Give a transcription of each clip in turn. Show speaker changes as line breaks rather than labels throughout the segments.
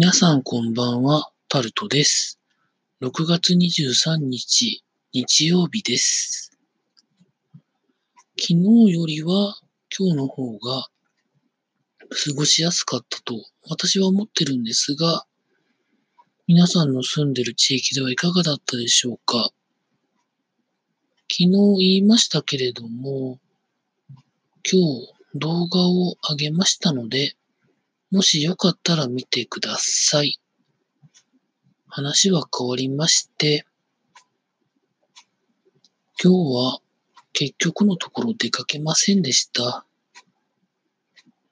皆さんこんばんは、タルトです。6月23日、日曜日です。昨日よりは今日の方が過ごしやすかったと私は思ってるんですが、皆さんの住んでる地域ではいかがだったでしょうか昨日言いましたけれども、今日動画を上げましたので、もしよかったら見てください。話は変わりまして、今日は結局のところ出かけませんでした。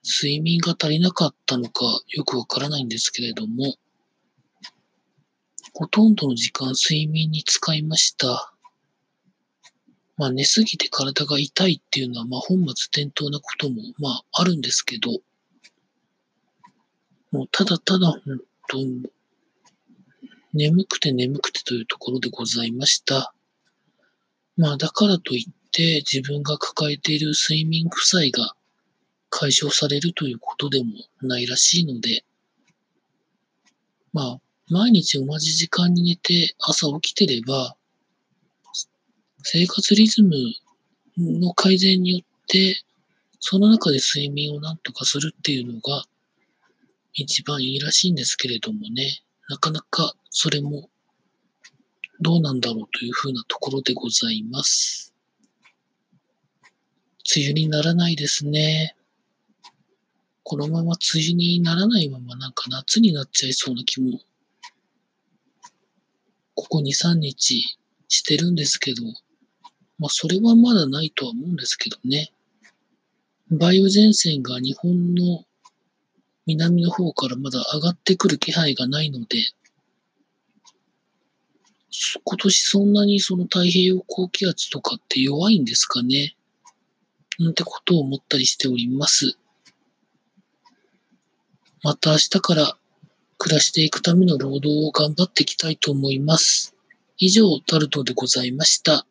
睡眠が足りなかったのかよくわからないんですけれども、ほとんどの時間睡眠に使いました。まあ寝すぎて体が痛いっていうのはまあ本末転倒なこともまああるんですけど、もうただただ本当に眠くて眠くてというところでございました。まあだからといって自分が抱えている睡眠負債が解消されるということでもないらしいので、まあ毎日同じ時間に寝て朝起きてれば、生活リズムの改善によって、その中で睡眠をなんとかするっていうのが一番いいらしいんですけれどもね、なかなかそれもどうなんだろうというふうなところでございます。梅雨にならないですね。このまま梅雨にならないままなんか夏になっちゃいそうな気も、ここ2、3日してるんですけど、まあそれはまだないとは思うんですけどね。梅雨前線が日本の南の方からまだ上がってくる気配がないので、今年そんなにその太平洋高気圧とかって弱いんですかね？なんてことを思ったりしております。また明日から暮らしていくための労働を頑張っていきたいと思います。以上、タルトでございました。